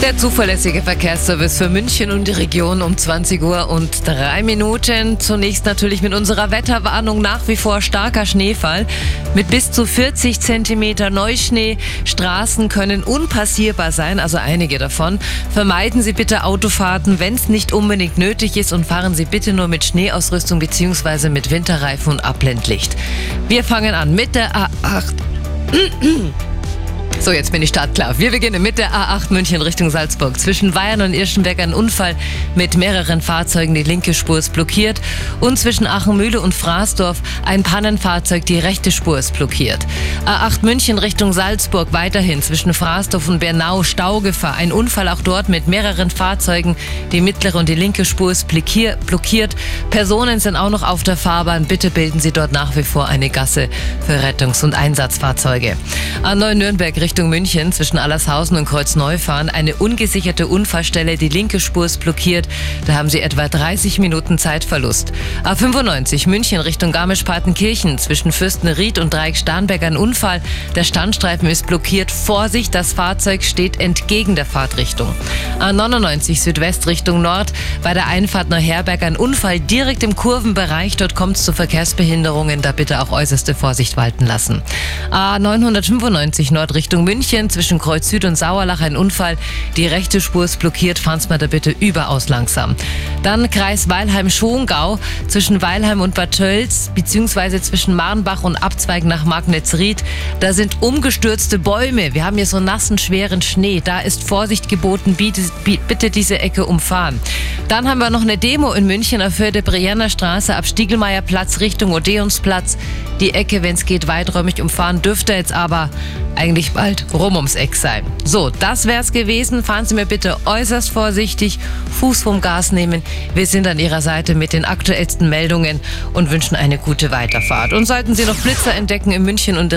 Der zuverlässige Verkehrsservice für München und die Region um 20 Uhr und drei Minuten. Zunächst natürlich mit unserer Wetterwarnung nach wie vor starker Schneefall mit bis zu 40 Zentimeter Neuschnee. Straßen können unpassierbar sein, also einige davon. Vermeiden Sie bitte Autofahrten, wenn es nicht unbedingt nötig ist und fahren Sie bitte nur mit Schneeausrüstung bzw. mit Winterreifen und Abblendlicht. Wir fangen an mit der A8. So, jetzt bin ich startklar. Wir beginnen mit der A8 München Richtung Salzburg. Zwischen Bayern und Irschenberg ein Unfall mit mehreren Fahrzeugen. Die linke Spur ist blockiert. Und zwischen Achenmühle und Fraßdorf ein Pannenfahrzeug. Die rechte Spur ist blockiert. A8 München Richtung Salzburg weiterhin zwischen Fraßdorf und Bernau Staugefahr. Ein Unfall auch dort mit mehreren Fahrzeugen. Die mittlere und die linke Spur ist blockiert. Personen sind auch noch auf der Fahrbahn. Bitte bilden Sie dort nach wie vor eine Gasse für Rettungs- und Einsatzfahrzeuge. A9 Nürnberg Richtung München zwischen Allershausen und Kreuzneufahren eine ungesicherte Unfallstelle. Die linke Spur ist blockiert. Da haben Sie etwa 30 Minuten Zeitverlust. A95 München Richtung Garmisch-Partenkirchen zwischen Fürstenried und Dreieck-Starnberg ein Unfall. Der Standstreifen ist blockiert. Vorsicht, das Fahrzeug steht entgegen der Fahrtrichtung. A99 Südwest Richtung Nord bei der Einfahrt Neuherberg ein Unfall direkt im Kurvenbereich. Dort kommt es zu Verkehrsbehinderungen. Da bitte auch äußerste Vorsicht walten lassen. A995 Nord Richtung Richtung München zwischen Kreuz Süd und Sauerlach ein Unfall. Die rechte Spur ist blockiert. Fahren Sie mal da bitte überaus langsam. Dann Kreis Weilheim-Schongau zwischen Weilheim und Bad Tölz beziehungsweise zwischen Marnbach und Abzweig nach Magnetzried. Da sind umgestürzte Bäume. Wir haben hier so nassen, schweren Schnee. Da ist Vorsicht geboten. Bitte diese Ecke umfahren. Dann haben wir noch eine Demo in München auf Höhe der Brienner Straße ab Stiegelmeierplatz Richtung Odeonsplatz. Die Ecke, wenn es geht, weiträumig umfahren dürfte jetzt aber eigentlich bald rum ums Eck sein. So, das wär's gewesen. Fahren Sie mir bitte äußerst vorsichtig, Fuß vom Gas nehmen. Wir sind an Ihrer Seite mit den aktuellsten Meldungen und wünschen eine gute Weiterfahrt. Und sollten Sie noch Blitzer entdecken in München und